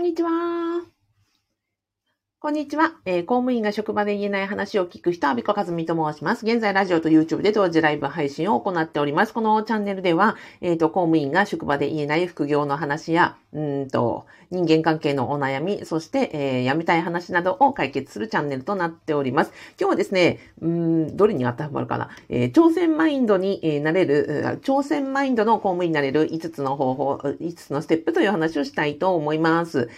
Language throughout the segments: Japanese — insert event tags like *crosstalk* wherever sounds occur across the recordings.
んにちは。こんにちは、えー、公務員が職場で言えない話を聞く人、アビコカズミと申します。現在、ラジオと YouTube で同時ライブ配信を行っております。このチャンネルでは、え、ー、と、公務員が職場で言えない副業の話や、うんと、人間関係のお悩み、そして、えー、やめたい話などを解決するチャンネルとなっております。今日はですね、うん、どれに当てはまるかな、えー、挑戦マインドに、なれる、挑戦マインドの公務員になれる5つの方法、5つのステップという話をしたいと思います。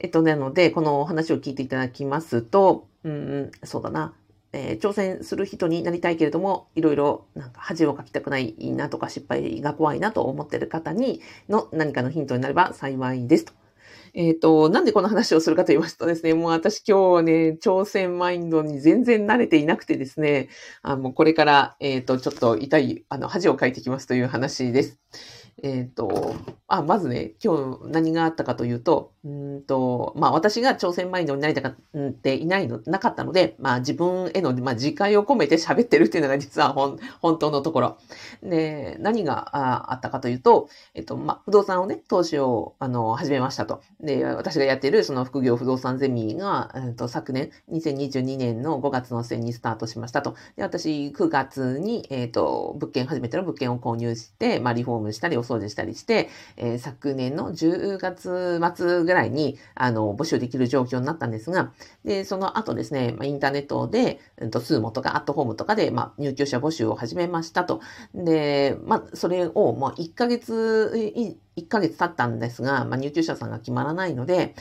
えっと、なので、このお話を聞いていただきますと、うん、そうだな。えー、挑戦する人になりたいけれども、いろいろなんか恥をかきたくないなとか失敗が怖いなと思っている方にの何かのヒントになれば幸いですと。えっ、ー、と、なんでこの話をするかと言いますとですね、もう私今日はね、挑戦マインドに全然慣れていなくてですね、あもうこれから、えっ、ー、と、ちょっと痛い、あの、恥をかいてきますという話です。えっ、ー、と、あ、まずね、今日何があったかというと、うんと、まあ私が挑戦マインドになりたかっていないの、なかったので、まあ自分への、まあ、自戒を込めて喋ってるっていうのが実は本本当のところ。で、何がああったかというと、えっと、まあ不動産をね、投資を、あの、始めましたと。で、私がやっているその副業不動産ゼミが、えっと、昨年、2022年の5月の末にスタートしましたと。で、私9月に、えっと、物件、初めての物件を購入して、まあリフォームしたり、掃除したりして、えー、昨年の10月末ぐらいに、あの、募集できる状況になったんですが、で、その後ですね、ま、インターネットで、うんと、スーモとかアットホームとかで、まあ、入居者募集を始めましたと。で、まあ、それをもう1ヶ月、1ヶ月経ったんですが、まあ、入居者さんが決まらないので、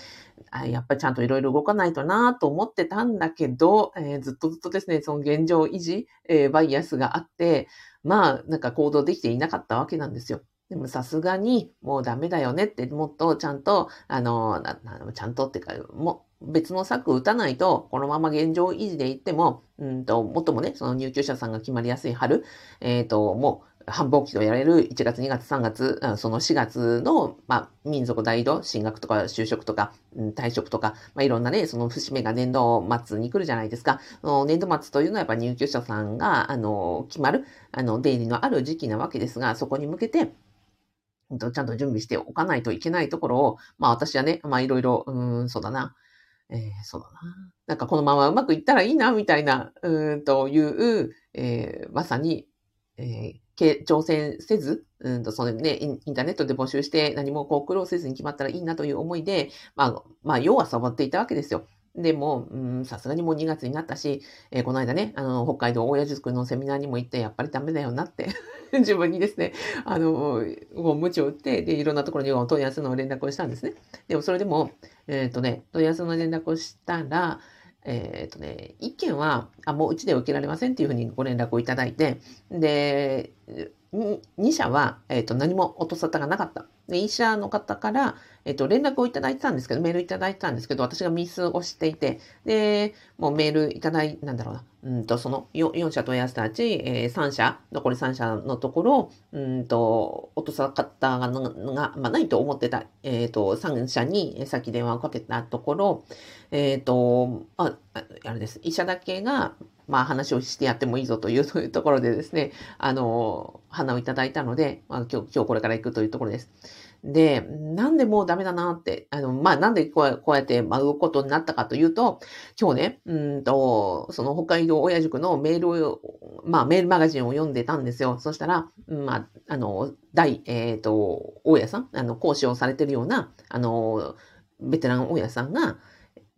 やっぱりちゃんといろいろ動かないとなと思ってたんだけど、えー、ずっとずっとですね、その現状維持、えー、バイアスがあって、まあ、なんか行動できていなかったわけなんですよ。でもさすがにもうダメだよねって、もっとちゃんと、あの、なちゃんとっていうか、も別の策打たないと、このまま現状維持でいっても、うんと、もっともね、その入居者さんが決まりやすい春、えっ、ー、と、もう、繁忙期とやれる1月、2月、3月、その4月の、まあ、民族大移動、進学とか就職とか、うん退職とか、まあ、いろんなね、その節目が年度末に来るじゃないですか。年度末というのはやっぱ入居者さんが、あの、決まる、あの、出入りのある時期なわけですが、そこに向けて、ちゃんと準備しておかないといけないところを、まあ私はね、まあいろいろ、うん、そうだな。えー、そうだな。なんかこのままうまくいったらいいな、みたいな、うんという、えー、まさに、えー、挑戦せず、うんと、そのね、インターネットで募集して何もこう苦労せずに決まったらいいなという思いで、まあ、まあ、要はサボっていたわけですよ。でも、さすがにもう2月になったし、えー、この間ね、あの、北海道大谷塾のセミナーにも行って、やっぱりダメだよなって *laughs* 自分にですね、あの、もう無知を打って、で、いろんなところに問い合わせの連絡をしたんですね。でも、それでも、えっ、ー、とね、問い合わせの連絡をしたら、えっ、ー、とね、一件は、あ、もううちで受けられませんっていうふうにご連絡をいただいて、で、2社は、えっ、ー、と、何も音沙汰がなかった。で、医者の方から、えっと、連絡をいただいてたんですけど、メールいただいてたんですけど、私がミスをしていて、で、もうメールいただい、なんだろうな、うんと、その 4, 4社問い合わせたうち、えー、3社、残り3社のところ、うんと、落とさかったが、がまあ、ないと思ってた、えっ、ー、と、3社に先電話をかけたところ、えっ、ー、と、あ、あれです。医者だけが、まあ話をしてやってもいいぞというそういうところでですね、あの、花をいただいたので、まあ、今日、今日これから行くというところです。で、なんでもうダメだなって、あの、まあ、なんでこうこうやって舞うことになったかというと、今日ね、うんと、その北海道親塾のメールを、まあ、メールマガジンを読んでたんですよ。そしたら、まあ、あの、大、えっ、ー、と、大家さん、あの、講師をされてるような、あの、ベテラン大家さんが、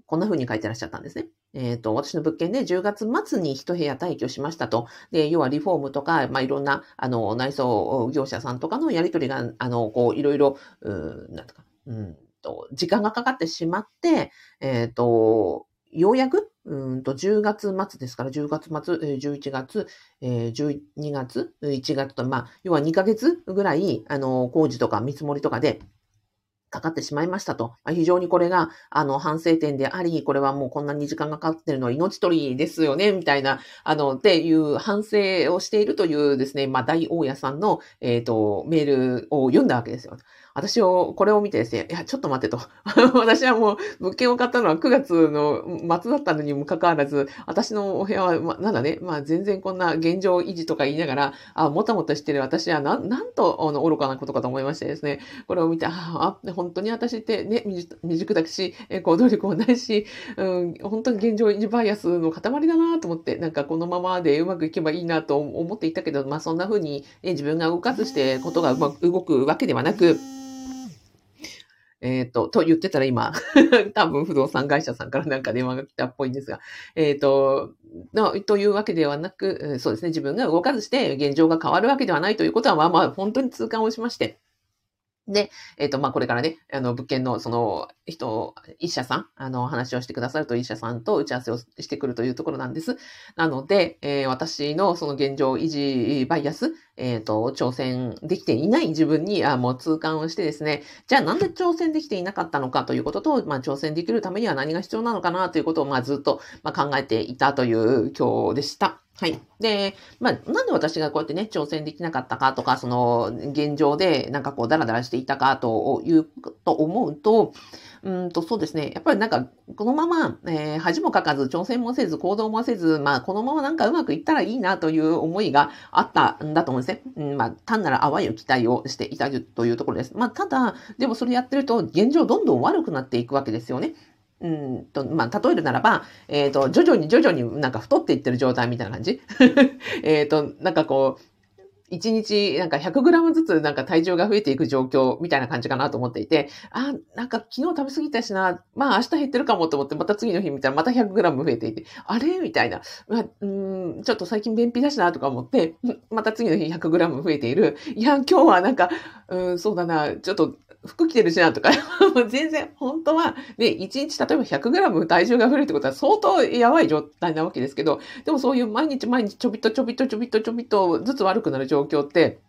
こんな風に書いてらっしゃったんですね。えっ、ー、と、私の物件で10月末に一部屋退去しましたと。で、要はリフォームとか、まあ、いろんな、あの、内装業者さんとかのやりとりが、あの、こう、いろいろ、うなんとか、うんと、時間がかかってしまって、えっ、ー、と、ようやく、うんと、10月末ですから、10月末、11月、12月、1月と、まあ、要は2ヶ月ぐらい、あの、工事とか見積もりとかで、かかってしまいましたと。非常にこれが、あの、反省点であり、これはもうこんなに時間がかかってるのは命取りですよね、みたいな、あの、っていう反省をしているというですね、まあ、大大家さんの、えっ、ー、と、メールを読んだわけですよ。私を、これを見てですね、いや、ちょっと待ってと。*laughs* 私はもう、物件を買ったのは9月の末だったのにもかかわらず、私のお部屋は、ま、なんだね、まあ全然こんな現状維持とか言いながら、あ、もたもたしてる私は、なん、なんと、あの、愚かなことかと思いましてですね、これを見て、あ、あ本当に私ってね、未熟だし、行動力もないし、うん、本当に現状維持バイアスの塊だなと思って、なんかこのままでうまくいけばいいなと思っていたけど、まあそんな風に、ね、自分が動かずしてことがうまく動くわけではなく、えっ、ー、と、と言ってたら今、*laughs* 多分不動産会社さんからなんか電話が来たっぽいんですが、えっ、ー、と、というわけではなく、そうですね、自分が動かずして現状が変わるわけではないということは、まあまあ、本当に痛感をしまして、で、えっ、ー、と、まあ、これからね、あの、物件の、その、人、医者さん、あの、話をしてくださると医者さんと打ち合わせをしてくるというところなんです。なので、えー、私のその現状維持バイアス、えっ、ー、と、挑戦できていない自分に、あもう痛感をしてですね、じゃあなんで挑戦できていなかったのかということと、まあ、挑戦できるためには何が必要なのかなということを、まあ、ずっと、まあ、考えていたという今日でした。はい。で、まあ、なんで私がこうやってね、挑戦できなかったかとか、その、現状でなんかこう、ダラダラしていたかという、と思うと、うんと、そうですね。やっぱりなんか、このまま、えー、恥もかかず、挑戦もせず、行動もせず、まあ、このままなんかうまくいったらいいなという思いがあったんだと思うんですね。うん、まあ、単なら淡い期待をしていたというところです。まあ、ただ、でもそれやってると、現状どんどん悪くなっていくわけですよね。うんと、まあ、例えるならば、えっ、ー、と、徐々に徐々になんか太っていってる状態みたいな感じ。*laughs* えっと、なんかこう、1日なんか 100g ずつなんか体重が増えていく状況みたいな感じかなと思っていて、あ、なんか昨日食べ過ぎたしな、まあ明日減ってるかもと思ってまた次の日見たらまた 100g 増えていて、あれ？みたいな、まあ、うんちょっと最近便秘だしなとか思って、*laughs* また次の日 100g 増えている。いや、今日はなんか、うん、そうだな、ちょっと服着てるしなとか、*laughs* 全然、本当は、ね、1日例えば 100g 体重が増えるってことは相当やばい状態なわけですけど、でもそういう毎日毎日ちょびっとちょびっとちょびっとちょびっとずつ悪くなる状況って、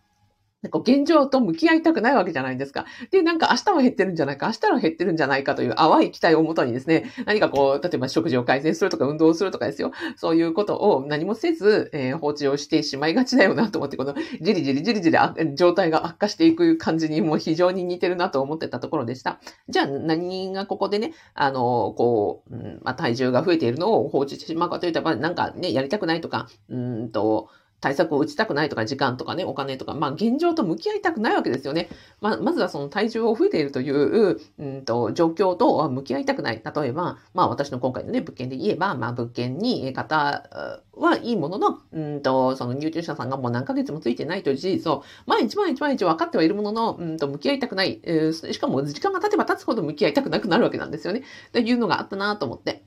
なんか現状と向き合いたくないわけじゃないですか。で、なんか明日は減ってるんじゃないか、明日は減ってるんじゃないかという淡い期待をもとにですね、何かこう、例えば食事を改善するとか運動をするとかですよ。そういうことを何もせず、えー、放置をしてしまいがちだよなと思って、このじりじりじりじり状態が悪化していく感じにも非常に似てるなと思ってたところでした。じゃあ何がここでね、あの、こう、うんまあ、体重が増えているのを放置してしまうかというと、やっぱなんかね、やりたくないとか、うんと、対策を打ちたくないとか、時間とかね、お金とか、まあ、現状と向き合いたくないわけですよね。まあ、まずはその体重を増えているという、うんと、状況と向き合いたくない。例えば、まあ、私の今回のね、物件で言えば、まあ、物件に方はいいものの、うんと、その入居者さんがもう何ヶ月もついてないという事実を、毎日毎日毎日分かってはいるものの、うんと、向き合いたくない。えー、しかも、時間が経てば経つほど向き合いたくなくなるわけなんですよね。というのがあったなと思って。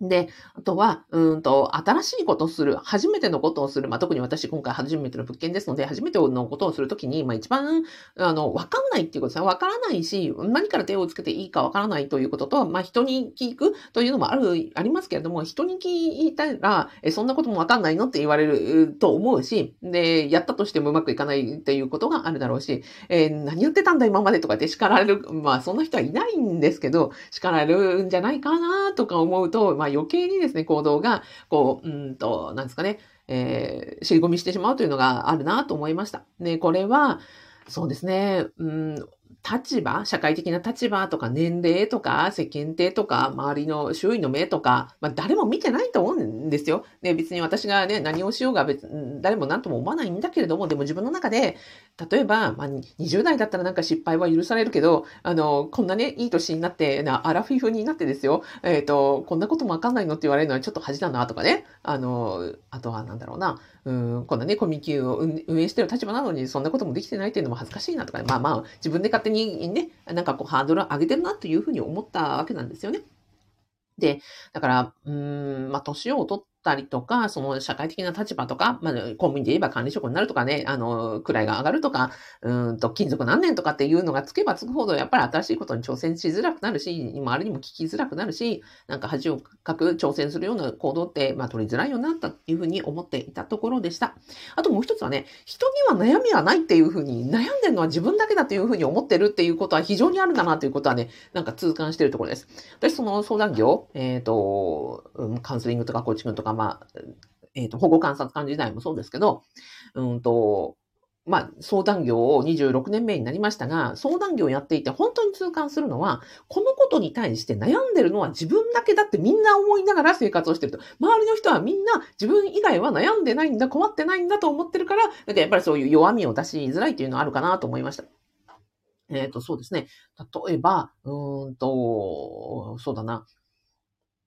で、あとは、うんと、新しいことをする、初めてのことをする、まあ、特に私今回初めての物件ですので、初めてのことをするときに、まあ、一番、あの、わかんないっていうことですね。わからないし、何から手をつけていいかわからないということと、まあ、人に聞くというのもある、ありますけれども、人に聞いたら、え、そんなこともわかんないのって言われると思うし、で、やったとしてもうまくいかないっていうことがあるだろうし、えー、何やってたんだ今までとかって叱られる、まあ、そんな人はいないんですけど、叱られるんじゃないかなとか思うと、まあ、ま余計にですね、行動が、こう、うんと、なんですかね、えー、尻込みしてしまうというのがあるなと思いました。で、これは、そうですね、うん、立場、社会的な立場とか年齢とか世間体とか周りの周囲の目とか、まあ誰も見てないと思うんですよ。ね、別に私がね、何をしようが別誰も何とも思わないんだけれども、でも自分の中で、例えば、まあ、20代だったらなんか失敗は許されるけど、あの、こんなね、いい年になって、なアラフィフになってですよ、えっ、ー、と、こんなこともわかんないのって言われるのはちょっと恥だなとかね、あの、あとはなんだろうな、うん、こんなね、コミュニティを運営してる立場なのに、そんなこともできてないっていうのも恥ずかしいなとか、ね、まあまあ、自分で勝手にね、なんかこう、ハードル上げてるなというふうに思ったわけなんですよね。で、だから、うん、まあ、年を取ってたりとか、その社会的な立場とか、まあ、公務員で言えば管理職になるとかね、あの、位が上がるとか、うんと、金属何年とかっていうのがつけばつくほど、やっぱり新しいことに挑戦しづらくなるし、周りにも聞きづらくなるし、なんか恥をかく挑戦するような行動って、まあ、取りづらいようになったっていうふうに思っていたところでした。あともう一つはね、人には悩みはないっていうふうに、悩んでるのは自分だけだっていうふうに思ってるっていうことは非常にあるんだなということはね、なんか痛感してるところです。私、その相談業、えっ、ー、と、カウンセリングとかコーチングとか、まあ、えっ、ー、と、保護観察官時代もそうですけど、うんと、まあ、相談業を26年目になりましたが、相談業をやっていて本当に痛感するのは、このことに対して悩んでるのは自分だけだってみんな思いながら生活をしてると。周りの人はみんな自分以外は悩んでないんだ、困ってないんだと思ってるから、だやっぱりそういう弱みを出しづらいというのはあるかなと思いました。えっ、ー、と、そうですね。例えば、うんと、そうだな。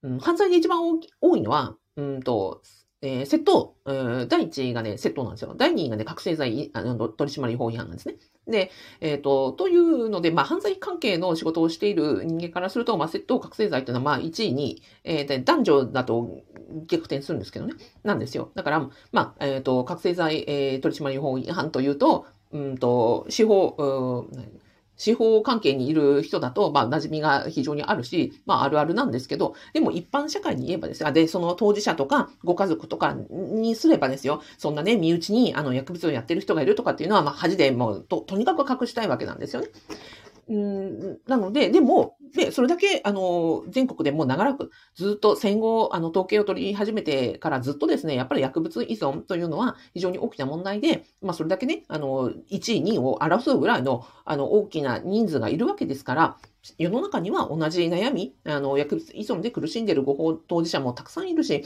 うん、犯罪で一番多いのは、うんと、えー、窃盗、えー、第1がね、窃盗なんですよ。第2がね、覚醒剤あの取締法違反なんですね。で、えっ、ー、と、というので、まあ、犯罪関係の仕事をしている人間からすると、まあ、窃盗、覚醒剤というのは、まあ、1位に、えー、男女だと逆転するんですけどね。なんですよ。だから、まあ、えっ、ー、と、覚醒剤、えー、取締法違反というと、うんと、司法、う司法関係にいる人だと、まあ、馴染みが非常にあるし、まあ、あるあるなんですけど、でも一般社会に言えばですよ。で、その当事者とか、ご家族とかにすればですよ。そんなね、身内に、あの、薬物をやってる人がいるとかっていうのは、まあ、恥でもう、と、とにかく隠したいわけなんですよね。うん、なので、でも、で、それだけ、あの、全国でもう長らく、ずっと戦後、あの、統計を取り始めてからずっとですね、やっぱり薬物依存というのは非常に大きな問題で、まあ、それだけね、あの、1位、2位を争うぐらいの、あの、大きな人数がいるわけですから、世の中には同じ悩み、あの、薬物依存で苦しんでいるご当事者もたくさんいるし、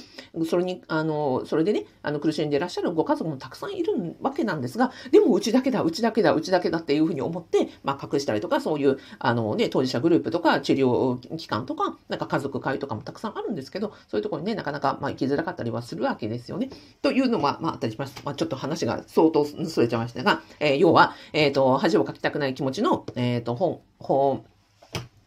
それに、あの、それでね、あの、苦しんでいらっしゃるご家族もたくさんいるわけなんですが、でも、うちだけだ、うちだけだ、うちだけだっていうふうに思って、まあ、隠したりとか、そういう、あのね、当事者グループとか、治療機関とか、なんか家族会とかもたくさんあるんですけど、そういうところにね、なかなか、まあ、行きづらかったりはするわけですよね。というのも、まあ、あったりします。まあ、ちょっと話が相当それちゃいましたが、えー、要は、えっ、ー、と、恥をかきたくない気持ちの、えっ、ー、と、本、本、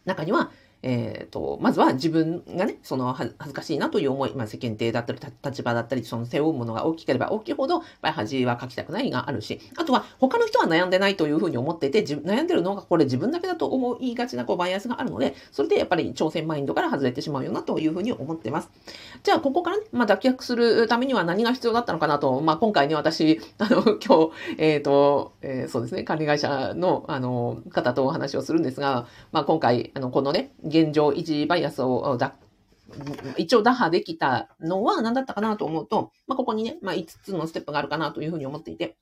中には、えっ、ー、と、まずは自分がね、その恥ずかしいなという思い、まあ世間体だったり、立場だったり、その背負うものが大きければ大きいほど、やっぱり恥はかきたくないがあるし、あとは他の人は悩んでないというふうに思っていて、悩んでるのがこれ自分だけだと思いがちなこうバイアスがあるので、それでやっぱり挑戦マインドから外れてしまうよなというふうに思ってます。じゃあ、ここからね、まあ脱却するためには何が必要だったのかなと、まあ今回ね、私、*laughs* あの、今日、えっ、ー、と、えー、そうですね、管理会社の、あの、方とお話をするんですが、まあ今回、あの、このね、現状維持バイアスをだ一応打破できたのは何だったかなと思うと、まあ、ここにね、まあ、5つのステップがあるかなというふうに思っていて。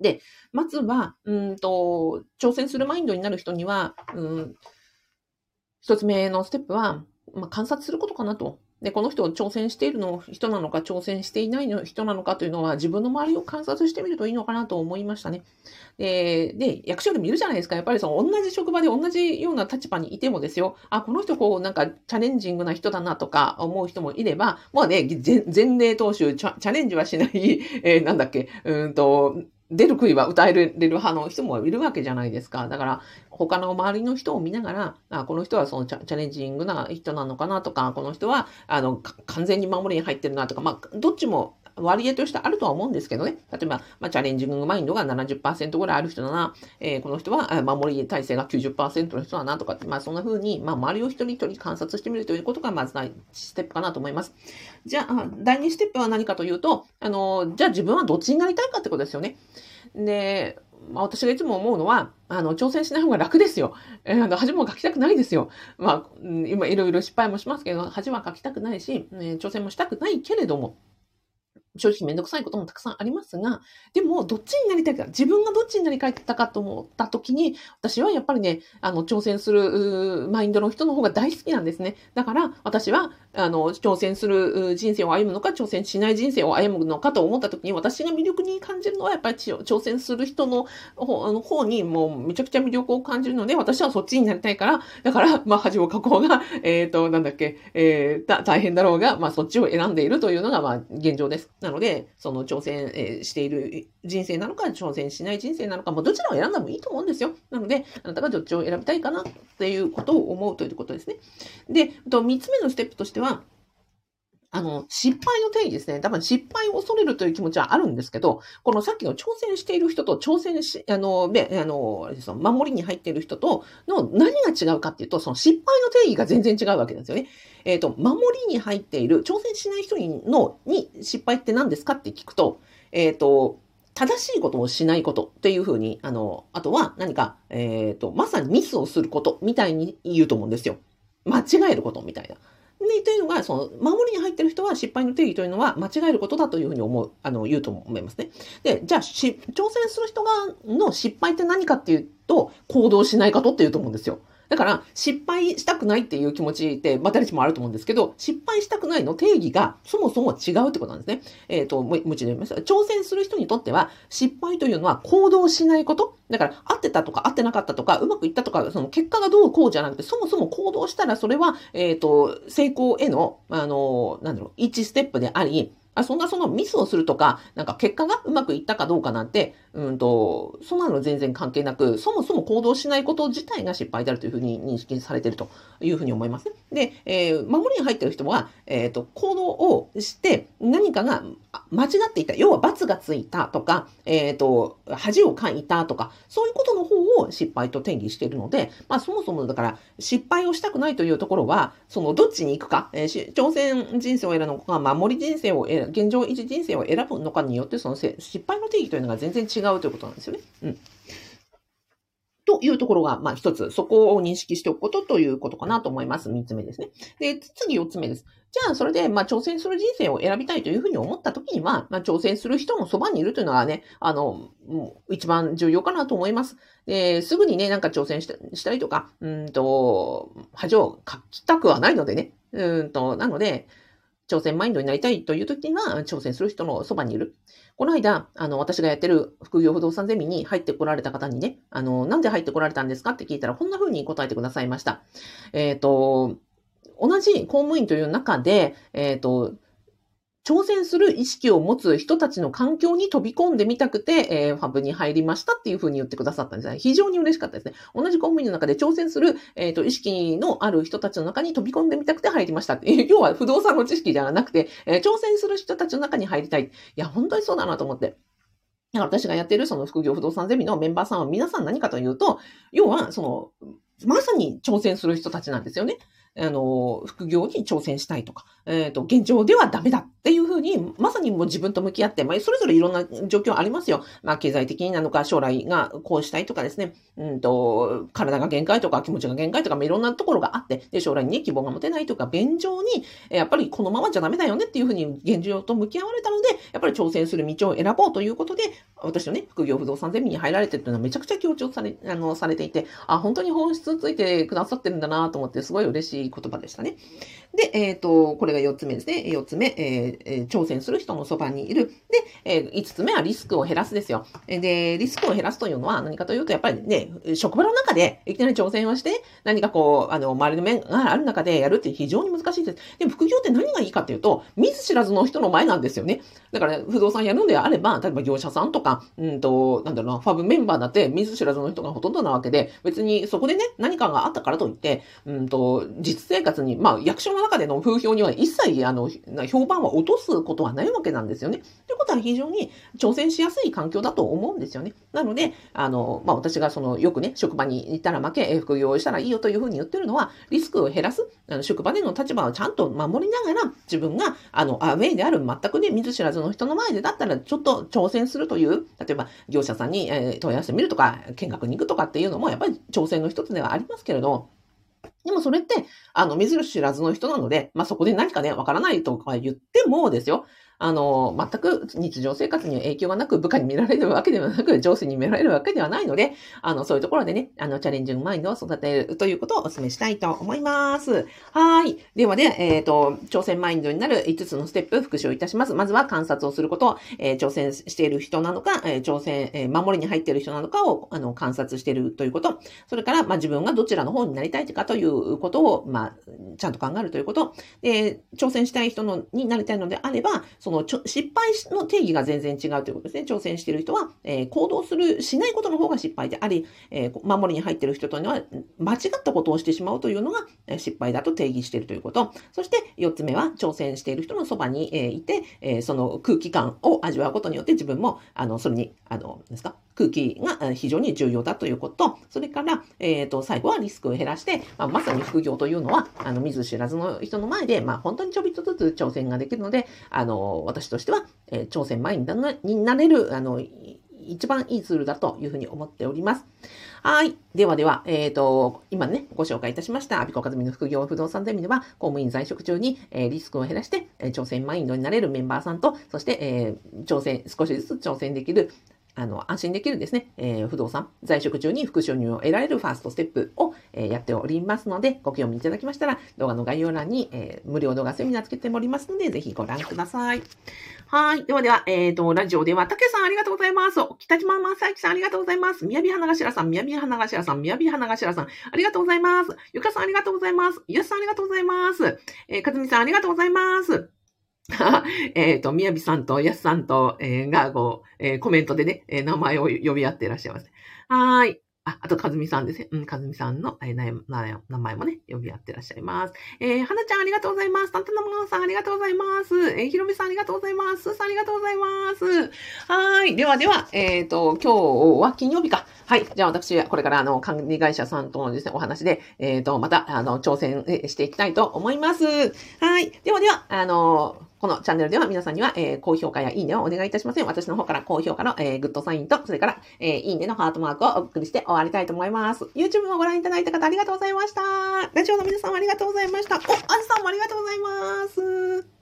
で、まずは、うんと、挑戦するマインドになる人には、うん、一つ目のステップは、まあ、観察することかなとで、この人を挑戦しているの人なのか、挑戦していないの人なのかというのは、自分の周りを観察してみるといいのかなと思いましたね。で、で、役所でもいるじゃないですか。やっぱりその同じ職場で同じような立場にいてもですよ、あ、この人こう、なんかチャレンジングな人だなとか思う人もいれば、まあね、前例踏襲、チャレンジはしない、*laughs* えー、なんだっけ、うんと、出る杭は歌えれる派の人もいるわけじゃないですか。だから、他の周りの人を見ながら、あこの人はそのチャレンジングな人なのかなとか、この人は、あの、完全に守りに入ってるなとか、まあ、どっちも割合としてあるとは思うんですけどね。例えば、まあ、チャレンジングマインドが70%ぐらいある人だな、えー、この人は守り体制が90%の人だなとかって、まあ、そんな風に、まあ、周りを一人一人観察してみるということが、まず第1ステップかなと思います。じゃあ、第2ステップは何かというと、あの、じゃあ自分はどっちになりたいかってことですよね。で、まあ、私がいつも思うのは、あの、挑戦しない方が楽ですよ。えー、あの、恥も書きたくないですよ。まあ、今いろいろ失敗もしますけど、恥は書きたくないし、えー、挑戦もしたくないけれども、正直めんどくさいこともたくさんありますが、でも、どっちになりたいか、自分がどっちになりたいかと思った時に、私はやっぱりね、あの、挑戦するマインドの人の方が大好きなんですね。だから、私は、あの、挑戦する人生を歩むのか、挑戦しない人生を歩むのかと思った時に、私が魅力に感じるのは、やっぱり挑戦する人の方に、もうめちゃくちゃ魅力を感じるので、私はそっちになりたいから、だから、まあ、恥をかこうが、えっ、ー、と、なんだっけ、えー、大変だろうが、まあ、そっちを選んでいるというのが、まあ、現状です。なので、その挑戦、えしている人生なのか、挑戦しない人生なのか、もうどちらを選んでもいいと思うんですよ。なので、あなたがどっちを選びたいかなっていうことを思うということですね。で、3つ目のステップとしては、あの、失敗の定義ですね。多分失敗を恐れるという気持ちはあるんですけど、このさっきの挑戦している人と挑戦し、あの、で、あの、その守りに入っている人との何が違うかっていうと、その失敗の定義が全然違うわけですよね。えっ、ー、と、守りに入っている、挑戦しない人にの、に失敗って何ですかって聞くと、えっ、ー、と、正しいことをしないことっていうふうに、あの、あとは何か、えっ、ー、と、まさにミスをすることみたいに言うと思うんですよ。間違えることみたいな。で、というのが、その、守りに入ってる人は失敗の定義というのは間違えることだというふうに思う、あの、言うと思いますね。で、じゃあ、し、挑戦する人が、の失敗って何かっていうと、行動しないかとっていうと思うんですよ。だから、失敗したくないっていう気持ちって、まあ、誰しもあると思うんですけど、失敗したくないの定義がそもそも違うってことなんですね。えっ、ー、と、もう一度言います。挑戦する人にとっては、失敗というのは行動しないこと。だから、合ってたとか合ってなかったとか、うまくいったとか、その結果がどうこうじゃなくて、そもそも行動したらそれは、えっ、ー、と、成功への、あの、なんだろう、1ステップであり、あそんなそのミスをするとか、なんか結果がうまくいったかどうかなんて、うんと、そんなの全然関係なく、そもそも行動しないこと自体が失敗であるというふうに認識されているというふうに思います。で、えー、守りに入ってる人は、えっ、ー、と、行動をして何かが間違っていた、要は罰がついたとか、えっ、ー、と、恥をかいたとか、そういうことの方を失敗と定義しているので、まあそもそもだから失敗をしたくないというところは、そのどっちに行くか、えー、挑戦人生を選ぶのか、守り人生を現状維持人生を選ぶのかによって、その失敗の定義というのが全然違うということなんですよね。うん。というところが、まあ一つ、そこを認識しておくことということかなと思います。三つ目ですね。で、次四つ目です。じゃあ、それで、まあ、挑戦する人生を選びたいというふうに思った時には、まあ、挑戦する人のそばにいるというのはね、あの、一番重要かなと思います。で、すぐにね、なんか挑戦したしたりとか、うんと、恥をかきたくはないのでね、うんと、なので、挑戦マインドになりたいという時には、挑戦する人のそばにいる。この間、あの、私がやってる副業不動産ゼミに入ってこられた方にね、あの、なんで入ってこられたんですかって聞いたら、こんな風に答えてくださいました。えっ、ー、と、同じ公務員という中で、えっ、ー、と、挑戦する意識を持つ人たちの環境に飛び込んでみたくて、えー、ファブに入りましたっていうふうに言ってくださったんですね。非常に嬉しかったですね。同じ公務員の中で挑戦する、えっ、ー、と、意識のある人たちの中に飛び込んでみたくて入りましたって。*laughs* 要は不動産の知識ではなくて、えー、挑戦する人たちの中に入りたい。いや、本当にそうだなと思って。だから私がやっているその副業不動産ゼミのメンバーさんは皆さん何かというと、要はその、まさに挑戦する人たちなんですよね。あの、副業に挑戦したいとか、えっ、ー、と、現状ではダメだっていうふうに、まさにもう自分と向き合って、まあ、それぞれいろんな状況ありますよ。まあ、経済的になのか、将来がこうしたいとかですね、うんと、体が限界とか、気持ちが限界とか、まあ、いろんなところがあって、で、将来に、ね、希望が持てないとか、現状に、やっぱりこのままじゃダメだよねっていうふうに現状と向き合われたので、やっぱり挑戦する道を選ぼうということで、私のね、副業不動産ゼミに入られてるというのはめちゃくちゃ強調され、あの、されていて、あ、本当に本質ついてくださってるんだなと思って、すごい嬉しい言葉でしたね。で、えっ、ー、と、これが4つ目ですね。4つ目、えー、え挑戦する人のそばにいる。で、えー、5つ目はリスクを減らすですよ。で、リスクを減らすというのは何かというと、やっぱりね、職場の中でいきなり挑戦をして、何かこう、あの、周りの面がある中でやるって非常に難しいです。でも副業って何がいいかっていうと、見ず知らずの人の前なんですよね。だから、不動産やるんであれば、例えば業者さんとか、うんと、なんだろうな、ファブメンバーだって見ず知らずの人がほとんどなわけで、別にそこでね、何かがあったからといって、うんと、実生活に、まあ、役所の中での風評には一切、あの、評判は落とすことはないわけなんですよね。ということは非常に挑戦しやすい環境だと思うんですよね。なので、あの、まあ、私がその、よくね、職場に行ったら負け、副業したらいいよというふうに言ってるのは、リスクを減らす、あの職場での立場をちゃんと守りながら、自分が、あの、アウェイである全くね、見ず知らずの人の前でだったら、ちょっと挑戦するという、例えば、業者さんに、え、問い合わせてみるとか、見学に行くとかっていうのも、やっぱり挑戦の一つではありますけれど、でもそれって、あの、見ず知らずの人なので、まあ、そこで何かね、わからないとか言ってもですよ、あの、全く日常生活には影響がなく、部下に見られるわけではなく、上司に見られるわけではないので、あの、そういうところでね、あの、チャレンジングマインドを育てるということをお勧めしたいと思います。はい。ではで、えっ、ー、と、挑戦マインドになる5つのステップ復習いたします。まずは観察をすること、えー、挑戦している人なのか、えー、挑戦、え守りに入っている人なのかを、あの、観察しているということ。それから、まあ、自分がどちらの方になりたいかということを、まあ、ちゃんと考えるということ。で、挑戦したい人のになりたいのであれば、そのちょ、失敗の定義が全然違うということですね。挑戦している人は、えー、行動する、しないことの方が失敗であり、えー、守りに入っている人というのは、間違ったことをしてしまうというのがえ失敗だと定義しているということ。そして、4つ目は、挑戦している人のそばに、え、いて、え、その空気感を味わうことによって自分も、あの、それに、あの、ですか、空気が非常に重要だということ、それから、えっ、ー、と、最後はリスクを減らして、まあ、まさに副業というのは、あの、見ず知らずの人の前で、まあ、本当にちょびっとずつ挑戦ができるので、あの、私としては、えー、挑戦前になれる、あの、一番いいツールだというふうに思っております。はい。ではでは、えっ、ー、と、今ね、ご紹介いたしました、アビコカズミの副業不動産ゼミでは、公務員在職中に、えー、リスクを減らして、えー、挑戦マインドになれるメンバーさんと、そして、えー、挑戦、少しずつ挑戦できる、あの、安心できるですね、えー、不動産、在職中に副収入を得られるファーストステップを、えー、やっておりますので、ご興味いただきましたら、動画の概要欄に、えー、無料動画セミナーつけておりますので、ぜひご覧ください。はい。ではでは、えっ、ー、と、ラジオでは、たけさんありがとうございます。北島正幸さんありがとうございます。宮城花頭さん、宮城花頭さん、宮城花頭さん、ありがとうございます。ゆかさんありがとうございます。ゆさんありがとうございます。えー、かずみさんありがとうございます。*laughs* えっと、みやびさんとやすさんと、えー、が、こう、えー、コメントでね、えー、名前を呼び合っていらっしゃいます。はい。あ、あと、かずみさんですね。うん、かずみさんの、えー、名前もね、呼び合ってらっしゃいます。えー、はなちゃんありがとうございます。たんたなものさんありがとうございます。えー、ひろみさんありがとうございます。すーさんありがとうございます。はい。ではでは、えっ、ー、と、今日は金曜日か。はい。じゃあ私は、これからあの、管理会社さんとのですね、お話で、えっ、ー、と、また、あの、挑戦していきたいと思います。はい。ではでは、あの、このチャンネルでは皆さんには、えー、高評価やいいねをお願いいたします私の方から高評価の、えー、グッドサインと、それから、えー、いいねのハートマークをお送りして終わりたいと思います。YouTube もご覧いただいた方ありがとうございました。ラジオの皆さんもありがとうございました。お、あずさんもありがとうございます。